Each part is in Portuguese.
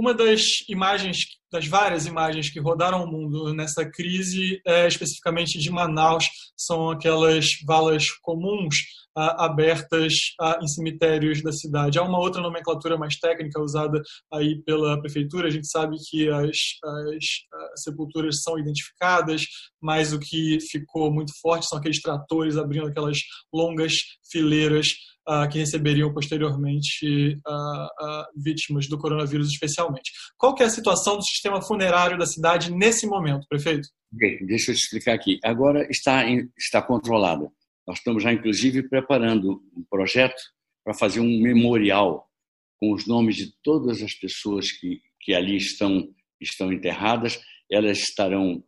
Uma das imagens, das várias imagens que rodaram o mundo nessa crise, é especificamente de Manaus, são aquelas valas comuns ah, abertas ah, em cemitérios da cidade. Há uma outra nomenclatura mais técnica usada aí pela prefeitura. A gente sabe que as, as, as ah, sepulturas são identificadas, mas o que ficou muito forte são aqueles tratores abrindo aquelas longas fileiras que receberiam posteriormente vítimas do coronavírus, especialmente. Qual é a situação do sistema funerário da cidade nesse momento, prefeito? Deixa eu te explicar aqui. Agora está, está controlada. Nós estamos já, inclusive, preparando um projeto para fazer um memorial com os nomes de todas as pessoas que, que ali estão, estão enterradas. Elas estarão,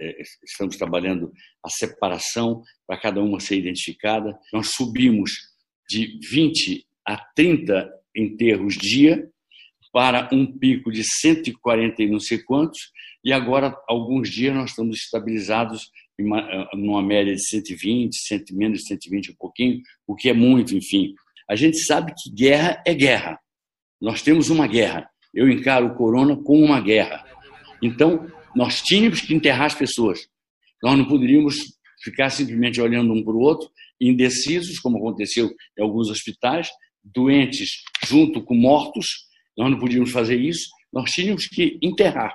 eh, estamos trabalhando a separação para cada uma ser identificada. Nós subimos de 20 a 30 enterros dia para um pico de 140 e não sei quantos, e agora, alguns dias, nós estamos estabilizados em uma, numa média de 120, 100, menos de 120 um pouquinho, o que é muito, enfim. A gente sabe que guerra é guerra. Nós temos uma guerra. Eu encaro o corona como uma guerra. Então, nós tínhamos que enterrar as pessoas. Nós não poderíamos ficar simplesmente olhando um para o outro indecisos, como aconteceu em alguns hospitais, doentes junto com mortos, nós não podíamos fazer isso, nós tínhamos que enterrar.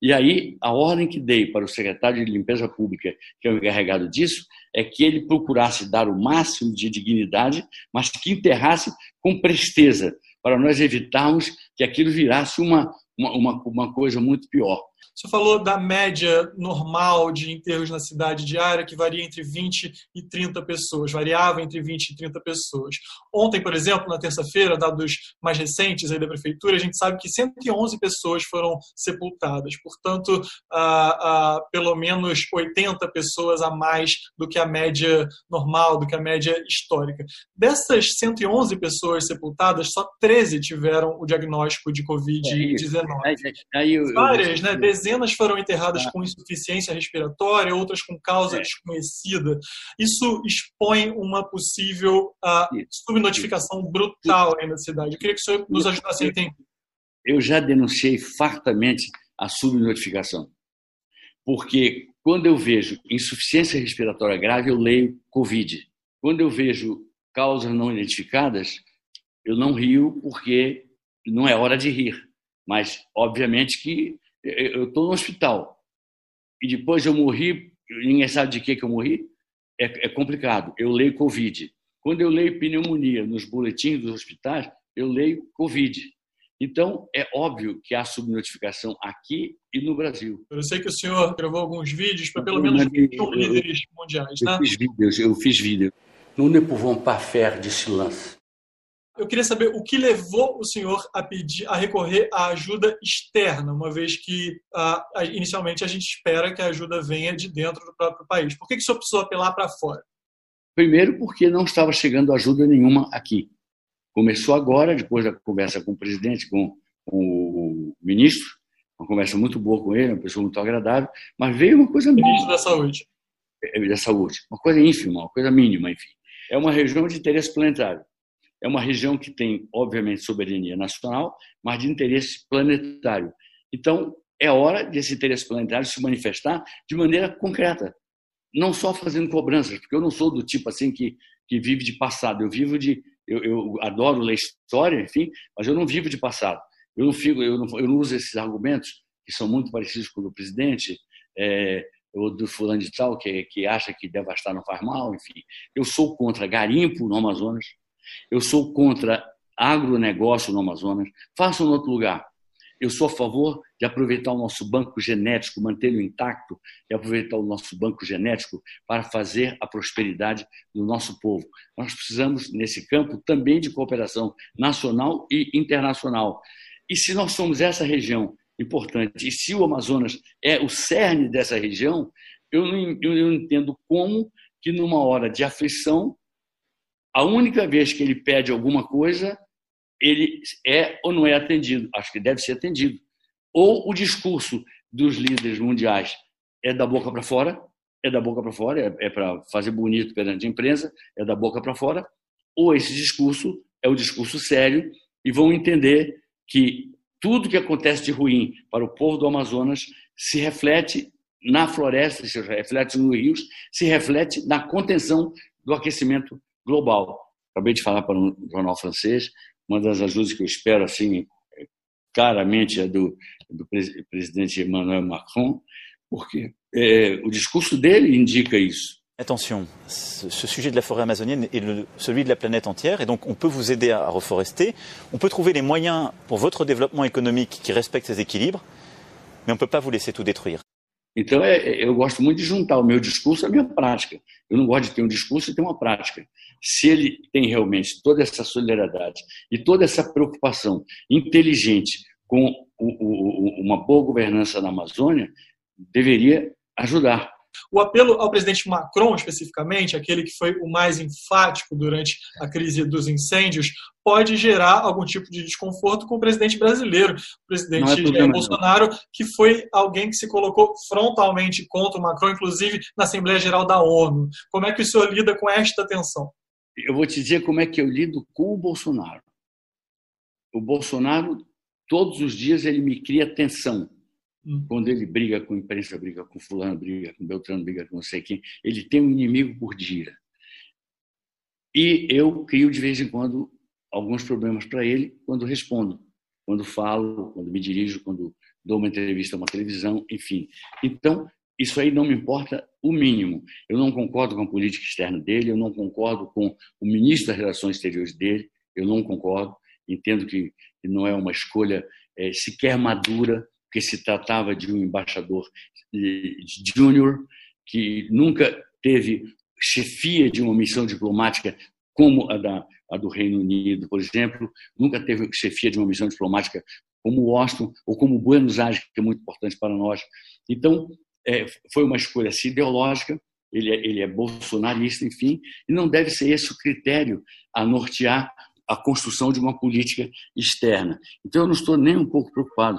E aí, a ordem que dei para o secretário de Limpeza Pública, que é o encarregado disso, é que ele procurasse dar o máximo de dignidade, mas que enterrasse com presteza, para nós evitarmos que aquilo virasse uma, uma, uma coisa muito pior. Você falou da média normal de enterros na cidade diária, que varia entre 20 e 30 pessoas, variava entre 20 e 30 pessoas. Ontem, por exemplo, na terça-feira, dados mais recentes aí da prefeitura, a gente sabe que 111 pessoas foram sepultadas, portanto, ah, ah, pelo menos 80 pessoas a mais do que a média normal, do que a média histórica. Dessas 111 pessoas sepultadas, só 13 tiveram o diagnóstico de Covid-19. É Várias, né? Dezenas foram enterradas ah. com insuficiência respiratória, outras com causa é. desconhecida. Isso expõe uma possível uh, subnotificação brutal aí na cidade. Eu queria que o senhor nos ajudasse a entender. Eu já denunciei fartamente a subnotificação, porque quando eu vejo insuficiência respiratória grave, eu leio Covid. Quando eu vejo causas não identificadas, eu não rio porque não é hora de rir. Mas, obviamente, que eu estou no hospital e depois eu morri, ninguém sabe de que, que eu morri, é, é complicado. Eu leio Covid. Quando eu leio pneumonia nos boletins dos hospitais, eu leio Covid. Então, é óbvio que há subnotificação aqui e no Brasil. Eu sei que o senhor gravou alguns vídeos para pelo menos 21 líderes mundiais, né? Eu fiz vídeos, eu fiz vídeo. Nous ne pouvons pas faire de silence eu queria saber o que levou o senhor a pedir, a recorrer à ajuda externa, uma vez que uh, inicialmente a gente espera que a ajuda venha de dentro do próprio país. Por que, que o senhor precisou apelar para fora? Primeiro, porque não estava chegando ajuda nenhuma aqui. Começou agora, depois da conversa com o presidente, com, com o ministro, uma conversa muito boa com ele, uma pessoa muito agradável, mas veio uma coisa mínima. Ministro da Saúde. É, da Saúde. Uma coisa ínfima, uma coisa mínima, enfim. É uma região de interesse planetário é uma região que tem, obviamente, soberania nacional, mas de interesse planetário. Então, é hora desse interesse planetário se manifestar de maneira concreta, não só fazendo cobranças, porque eu não sou do tipo assim que, que vive de passado, eu vivo de. Eu, eu adoro ler história, enfim, mas eu não vivo de passado. Eu não, fico, eu não, eu não uso esses argumentos, que são muito parecidos com o do presidente, é, ou do fulano de tal, que, que acha que devastar não faz mal, enfim. Eu sou contra garimpo no Amazonas, eu sou contra agronegócio no Amazonas. Façam em outro lugar. Eu sou a favor de aproveitar o nosso banco genético, mantê-lo intacto e aproveitar o nosso banco genético para fazer a prosperidade do nosso povo. Nós precisamos, nesse campo, também de cooperação nacional e internacional. E se nós somos essa região importante, e se o Amazonas é o cerne dessa região, eu não, eu não entendo como que numa hora de aflição a única vez que ele pede alguma coisa, ele é ou não é atendido. Acho que deve ser atendido. Ou o discurso dos líderes mundiais é da boca para fora, é da boca para fora, é, é para fazer bonito perante a imprensa, é da boca para fora, ou esse discurso é o discurso sério e vão entender que tudo que acontece de ruim para o povo do Amazonas se reflete na floresta, se reflete nos rios, se reflete na contenção do aquecimento global. Acabei de falar para um jornal francês, uma das ajudas que eu espero assim claramente é do, do Emmanuel Macron, porque é, o discurso dele indica isso. Attention, ce sujet de la forêt amazonienne est celui de la planète entière et donc on peut vous aider à reforester. On peut trouver les moyens pour votre développement économique qui respecte ces équilibres, mais on ne peut pas vous laisser tout détruire. Então, é, eu gosto muito de juntar o meu discurso à minha prática. Eu não gosto de ter um discurso e ter uma prática. Se ele tem realmente toda essa solidariedade e toda essa preocupação inteligente com o, o, uma boa governança na Amazônia, deveria ajudar. O apelo ao presidente Macron, especificamente, aquele que foi o mais enfático durante a crise dos incêndios, pode gerar algum tipo de desconforto com o presidente brasileiro, o presidente é Bolsonaro, que foi alguém que se colocou frontalmente contra o Macron, inclusive na Assembleia Geral da ONU. Como é que o senhor lida com esta tensão? Eu vou te dizer como é que eu lido com o Bolsonaro. O Bolsonaro, todos os dias, ele me cria tensão Hum. Quando ele briga com a imprensa, briga com fulano, briga com Beltrano, briga com não sei quem, ele tem um inimigo por dia. E eu crio de vez em quando alguns problemas para ele quando respondo, quando falo, quando me dirijo, quando dou uma entrevista a uma televisão, enfim. Então, isso aí não me importa o mínimo. Eu não concordo com a política externa dele, eu não concordo com o ministro das Relações Exteriores dele, eu não concordo. Entendo que não é uma escolha é, sequer madura porque se tratava de um embaixador júnior que nunca teve chefia de uma missão diplomática como a, da, a do Reino Unido, por exemplo, nunca teve chefia de uma missão diplomática como Washington ou como Buenos Aires, que é muito importante para nós. Então, é, foi uma escolha assim, ideológica, ele é, ele é bolsonarista, enfim, e não deve ser esse o critério a nortear a construção de uma política externa. Então, eu não estou nem um pouco preocupado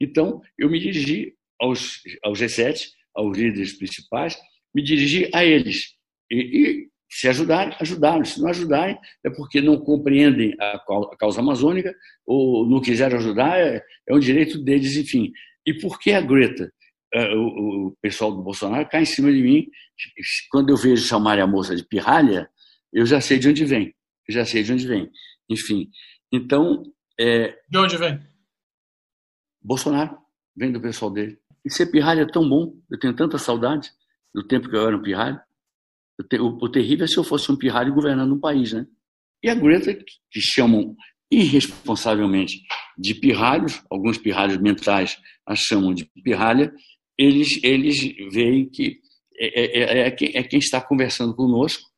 então, eu me dirigi aos, aos G7, aos líderes principais, me dirigi a eles. E, e se ajudarem, ajudaram. Se não ajudarem, é porque não compreendem a, causa amazônica ou não quiseram ajudar, é, é um direito deles, enfim. E por que a Greta? É, o, o, pessoal do Bolsonaro cai em cima de mim. Quando eu vejo chamar a moça de pirralha, eu já sei de onde vem. Eu já sei de onde vem. Enfim, então... É... De onde vem? Bolsonaro, vem do pessoal dele. E ser pirralho é tão bom, eu tenho tanta saudade do tempo que eu era um pirralho. O, o terrível é se eu fosse um pirralho governando um país, né? E a Greta, que chamam irresponsavelmente de pirralhos, alguns pirralhos mentais a chamam de pirralha, eles, eles veem que é, é, é, é, quem, é está conversando conosco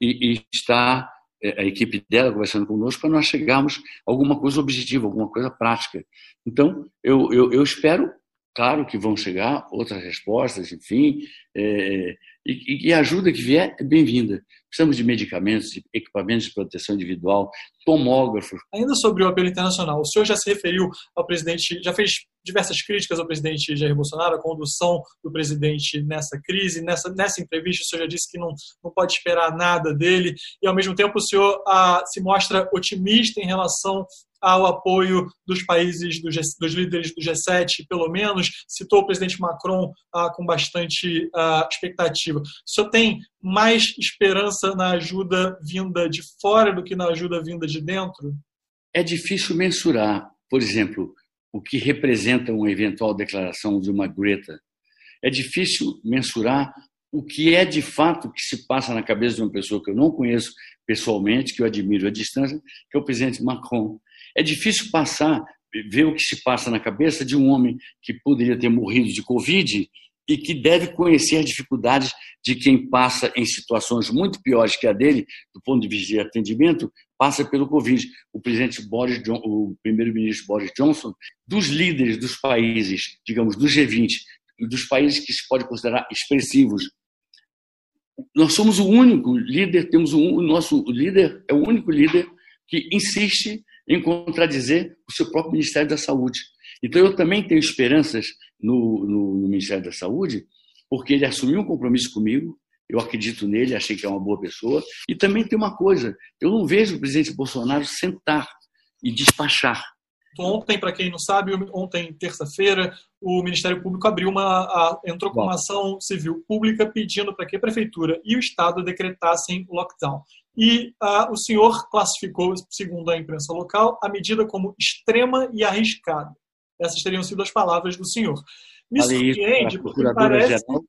e, e está a equipe dela conversando conosco para nós chegarmos a alguma coisa objetiva, alguma coisa prática. Então, eu, eu, eu espero, claro que vão chegar outras respostas, enfim, é, e, e a ajuda que vier é bem-vinda. Precisamos de medicamentos, de equipamentos de proteção individual, tomógrafos. Ainda sobre o apelo internacional, o senhor já se referiu ao presidente, já fez diversas críticas ao presidente Jair Bolsonaro, a condução do presidente nessa crise. Nessa, nessa entrevista, o senhor já disse que não, não pode esperar nada dele, e ao mesmo tempo o senhor ah, se mostra otimista em relação ao apoio dos países, do G, dos líderes do G7, pelo menos, citou o presidente Macron ah, com bastante ah, expectativa. O senhor tem mais esperança na ajuda vinda de fora do que na ajuda vinda de dentro? É difícil mensurar, por exemplo, o que representa uma eventual declaração de uma Greta. É difícil mensurar o que é de fato que se passa na cabeça de uma pessoa que eu não conheço pessoalmente, que eu admiro à distância, que é o presidente Macron. É difícil passar, ver o que se passa na cabeça de um homem que poderia ter morrido de Covid e que deve conhecer as dificuldades de quem passa em situações muito piores que a dele, do ponto de vista de atendimento, passa pelo Covid. O presidente Boris o primeiro-ministro Boris Johnson, dos líderes dos países, digamos, do G20, dos países que se pode considerar expressivos, nós somos o único líder, temos um, o nosso líder é o único líder que insiste em contradizer o seu próprio Ministério da Saúde. Então, eu também tenho esperanças no, no, no Ministério da Saúde, porque ele assumiu um compromisso comigo, eu acredito nele, achei que é uma boa pessoa. E também tem uma coisa: eu não vejo o presidente Bolsonaro sentar e despachar. Ontem, para quem não sabe, ontem, terça-feira, o Ministério Público abriu uma, a, entrou com uma ação civil pública pedindo para que a prefeitura e o Estado decretassem lockdown. E a, o senhor classificou, segundo a imprensa local, a medida como extrema e arriscada. Essas teriam sido as palavras do senhor. Me Falei surpreende porque parece... Geral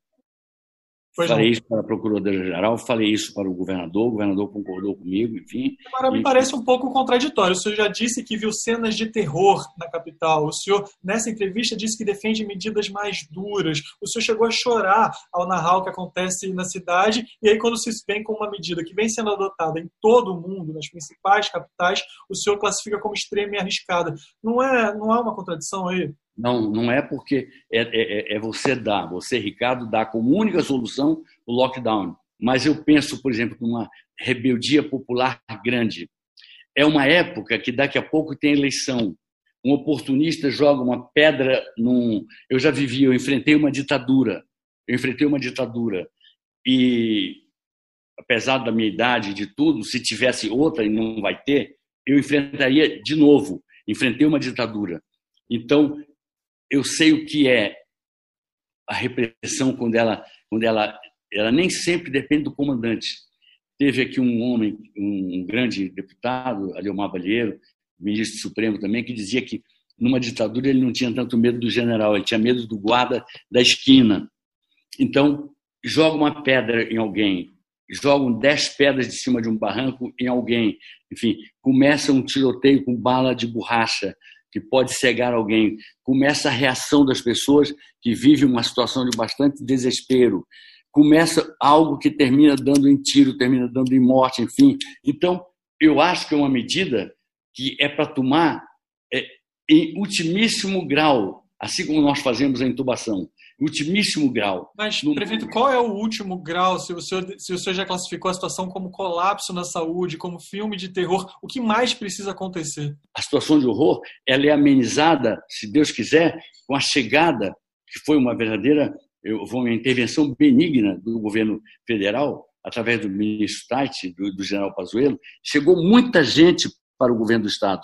Pois falei não. isso para a Procuradora-Geral, falei isso para o governador, o governador concordou comigo, enfim. Agora, me parece um pouco contraditório. O senhor já disse que viu cenas de terror na capital. O senhor, nessa entrevista, disse que defende medidas mais duras. O senhor chegou a chorar ao narrar o que acontece na cidade. E aí, quando se vem com uma medida que vem sendo adotada em todo o mundo, nas principais capitais, o senhor classifica como extrema e arriscada. Não é, não há uma contradição aí? Não, não é porque é, é, é, é você dar, você, Ricardo, dá como única solução o lockdown. Mas eu penso, por exemplo, numa rebeldia popular grande. É uma época que daqui a pouco tem eleição. Um oportunista joga uma pedra num. Eu já vivi, eu enfrentei uma ditadura. Eu enfrentei uma ditadura. E, apesar da minha idade de tudo, se tivesse outra e não vai ter, eu enfrentaria de novo. Enfrentei uma ditadura. Então, eu sei o que é a repressão quando ela, quando ela, ela nem sempre depende do comandante. Teve aqui um homem, um grande deputado, Aliomar Balheiro, ministro supremo também, que dizia que numa ditadura ele não tinha tanto medo do general, ele tinha medo do guarda da esquina. Então, joga uma pedra em alguém, jogam dez pedras de cima de um barranco em alguém, enfim, começa um tiroteio com bala de borracha, que pode cegar alguém. Começa a reação das pessoas que vivem uma situação de bastante desespero. Começa algo que termina dando em tiro, termina dando em morte, enfim. Então, eu acho que é uma medida que é para tomar é, em ultimíssimo grau, assim como nós fazemos a intubação ultimíssimo grau. Mas, no... prefeito, qual é o último grau? Se o, senhor, se o senhor já classificou a situação como colapso na saúde, como filme de terror, o que mais precisa acontecer? A situação de horror ela é amenizada, se Deus quiser, com a chegada, que foi uma verdadeira uma intervenção benigna do governo federal, através do ministro Tati, do, do general Pazuello, chegou muita gente para o governo do Estado.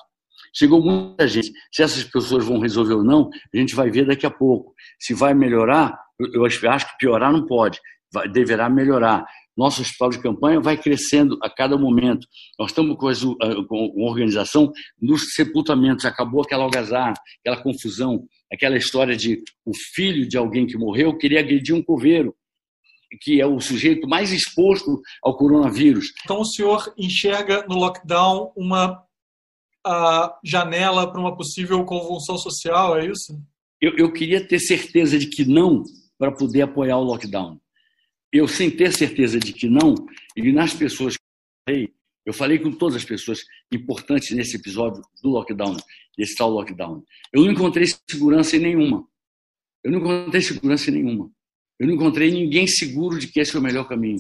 Chegou muita gente. Se essas pessoas vão resolver ou não, a gente vai ver daqui a pouco. Se vai melhorar, eu acho que piorar não pode, vai, deverá melhorar. Nosso hospital de campanha vai crescendo a cada momento. Nós estamos com, as, com uma organização nos sepultamentos. Acabou aquela algazarra, aquela confusão, aquela história de o filho de alguém que morreu queria agredir um coveiro que é o sujeito mais exposto ao coronavírus. Então o senhor enxerga no lockdown uma a janela para uma possível convulsão social, é isso? Eu, eu queria ter certeza de que não para poder apoiar o lockdown. Eu, sem ter certeza de que não, e nas pessoas que eu falei, eu falei com todas as pessoas importantes nesse episódio do lockdown, desse tal lockdown. Eu não encontrei segurança em nenhuma. Eu não encontrei segurança em nenhuma. Eu não encontrei ninguém seguro de que esse é o melhor caminho.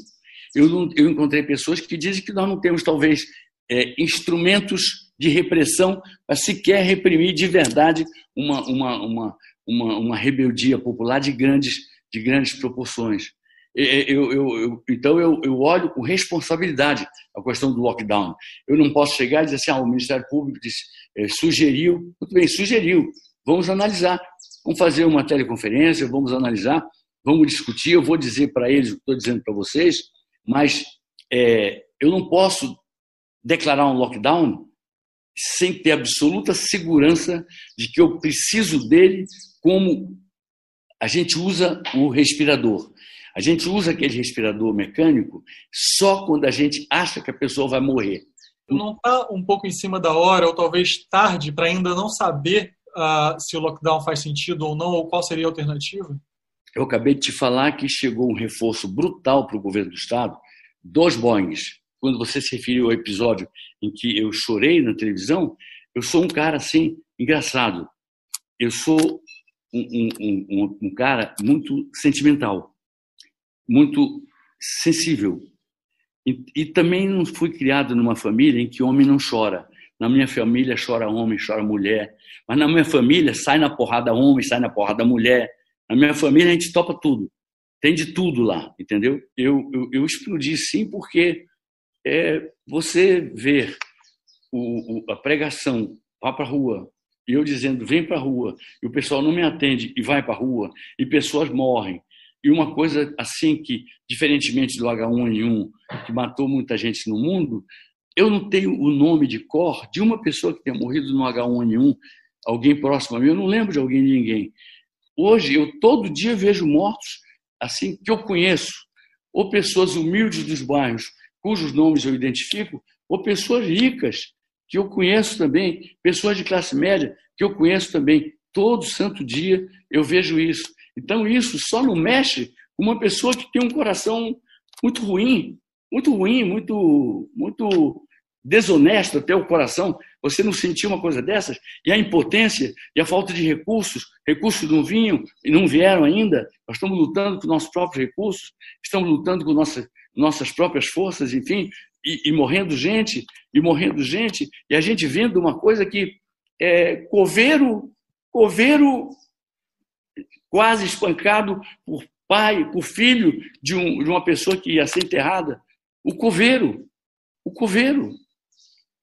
Eu, não, eu encontrei pessoas que dizem que nós não temos, talvez, é, instrumentos de repressão para sequer reprimir de verdade uma, uma, uma, uma, uma rebeldia popular de grandes, de grandes proporções. Eu, eu, eu, então, eu, eu olho com responsabilidade a questão do lockdown. Eu não posso chegar e dizer assim: ah, o Ministério Público disse, é, sugeriu, muito bem, sugeriu, vamos analisar, vamos fazer uma teleconferência, vamos analisar, vamos discutir. Eu vou dizer para eles o que estou dizendo para vocês, mas é, eu não posso declarar um lockdown sem ter absoluta segurança de que eu preciso dele como a gente usa o respirador. A gente usa aquele respirador mecânico só quando a gente acha que a pessoa vai morrer. Não está um pouco em cima da hora, ou talvez tarde, para ainda não saber uh, se o lockdown faz sentido ou não, ou qual seria a alternativa? Eu acabei de te falar que chegou um reforço brutal para o governo do Estado, dois Boeings, quando você se referiu ao episódio em que eu chorei na televisão, eu sou um cara assim, engraçado. Eu sou um, um, um, um cara muito sentimental, muito sensível. E, e, também não fui criado numa família em que homem não chora. Na minha família chora homem, chora mulher. Mas na minha família sai na porrada homem, sai na porrada mulher. Na minha família a gente topa tudo. Tem de tudo lá, entendeu? Eu, eu, eu explodi sim porque é você ver o, o, a pregação, vá para a rua, e eu dizendo, vem para a rua, e o pessoal não me atende e vai para a rua, e pessoas morrem. E uma coisa assim que, diferentemente do H1N1, que matou muita gente no mundo, eu não tenho o nome de cor de uma pessoa que tenha morrido no H1N1, alguém próximo a mim, eu não lembro de alguém de ninguém. Hoje, eu todo dia vejo mortos assim que eu conheço, ou pessoas humildes dos bairros, cujos nomes eu identifico, ou pessoas ricas, que eu conheço também, pessoas de classe média, que eu conheço também. Todo santo dia eu vejo isso. Então, isso só não mexe com uma pessoa que tem um coração muito ruim, muito ruim, muito, muito desonesto até o coração. Você não sentiu uma coisa dessas? E a impotência e a falta de recursos, recursos não vinham e não vieram ainda. Nós estamos lutando com nossos próprios recursos, estamos lutando com nossas, nossas próprias forças, enfim, e, e, morrendo gente, e morrendo gente, e a gente vendo uma coisa que é, coveiro, coveiro quase espancado por pai, por filho de, um, de uma pessoa que ia ser enterrada. O coveiro, o coveiro.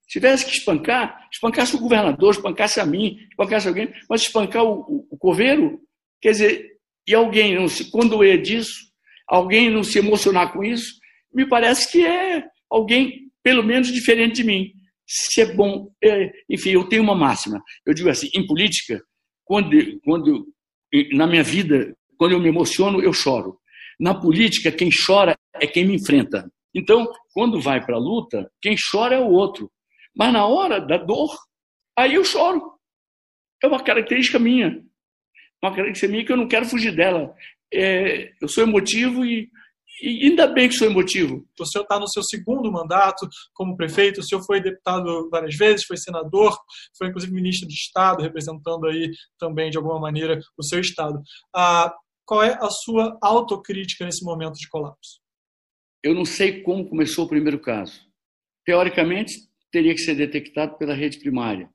Se tivesse que espancar, espancasse o governador, espancasse a mim, espancasse alguém, mas espancar o, o, o coveiro, quer dizer, e alguém não se condoer disso, alguém não se emocionar com isso, me parece que é alguém, pelo menos, diferente de mim. Se é bom, é, enfim, eu tenho uma máxima. Eu digo assim, em política, quando, quando na minha vida, quando eu me emociono, eu choro. Na política, quem chora é quem me enfrenta. Então, quando vai para a luta, quem chora é o outro. Mas na hora da dor, aí eu choro. É uma característica minha. Uma característica minha que eu não quero fugir dela. É, eu sou emotivo e e ainda bem que sou emotivo. O senhor está no seu segundo mandato como prefeito, o senhor foi deputado várias vezes, foi senador, foi inclusive ministro de Estado, representando aí também, de alguma maneira, o seu Estado. Ah, qual é a sua autocrítica nesse momento de colapso? Eu não sei como começou o primeiro caso. Teoricamente, teria que ser detectado pela rede primária,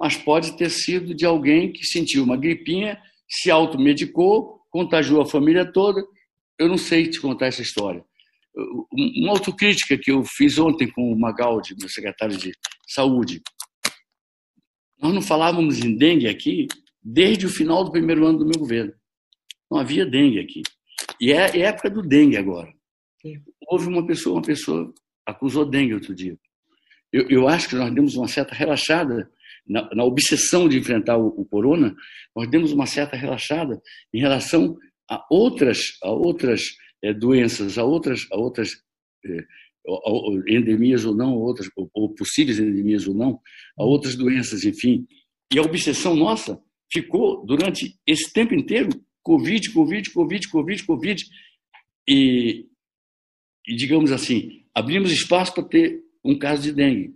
mas pode ter sido de alguém que sentiu uma gripinha, se automedicou, contagiou a família toda eu não sei te contar essa história. Uma autocrítica que eu fiz ontem com o Magaldi, meu secretário de Saúde. Nós não falávamos em dengue aqui desde o final do primeiro ano do meu governo. Não havia dengue aqui. E é, é época do dengue agora. Houve uma pessoa, uma pessoa acusou dengue outro dia. Eu, eu acho que nós demos uma certa relaxada na, na obsessão de enfrentar o, o corona, nós demos uma certa relaxada em relação a outras, a outras é, doenças, a outras, a outras é, endemias ou não, outras, ou, possíveis endemias ou não, a outras doenças, enfim. E a obsessão nossa ficou durante esse tempo inteiro Covid, Covid, Covid, Covid, Covid. E, e digamos assim, abrimos espaço para ter um caso de dengue.